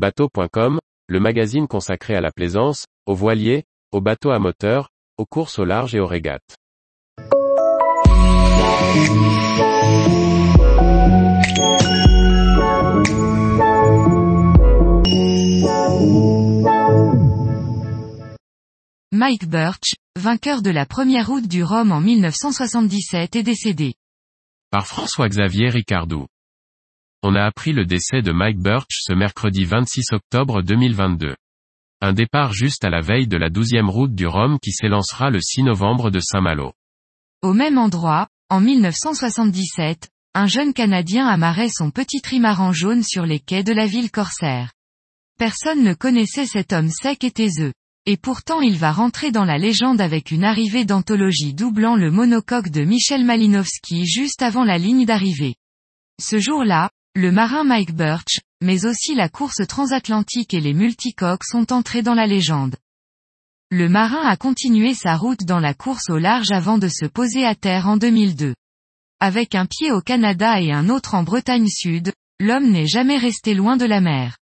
Bateau.com, le magazine consacré à la plaisance, aux voiliers, aux bateaux à moteur, aux courses au large et aux régates. Mike Birch, vainqueur de la première route du Rhum en 1977 est décédé. Par François-Xavier Ricardou. On a appris le décès de Mike Birch ce mercredi 26 octobre 2022. Un départ juste à la veille de la douzième route du Rhum qui s'élancera le 6 novembre de Saint-Malo. Au même endroit, en 1977, un jeune Canadien amarrait son petit trimaran jaune sur les quais de la ville corsaire. Personne ne connaissait cet homme sec et taiseux. Et pourtant il va rentrer dans la légende avec une arrivée d'anthologie doublant le monocoque de Michel Malinowski juste avant la ligne d'arrivée. Ce jour-là, le marin Mike Birch, mais aussi la course transatlantique et les multicoques sont entrés dans la légende. Le marin a continué sa route dans la course au large avant de se poser à terre en 2002. Avec un pied au Canada et un autre en Bretagne Sud, l'homme n'est jamais resté loin de la mer.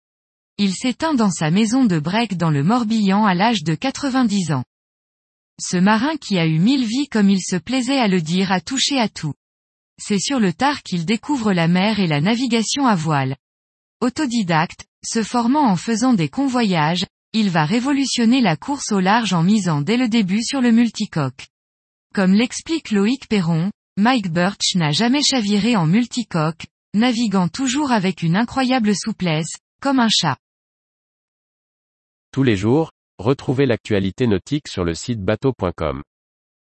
Il s'éteint dans sa maison de Breck dans le Morbihan à l'âge de 90 ans. Ce marin qui a eu mille vies comme il se plaisait à le dire a touché à tout. C'est sur le tard qu'il découvre la mer et la navigation à voile. Autodidacte, se formant en faisant des convoyages, il va révolutionner la course au large en misant dès le début sur le multicoque. Comme l'explique Loïc Perron, Mike Birch n'a jamais chaviré en multicoque, naviguant toujours avec une incroyable souplesse, comme un chat. Tous les jours, retrouvez l'actualité nautique sur le site bateau.com.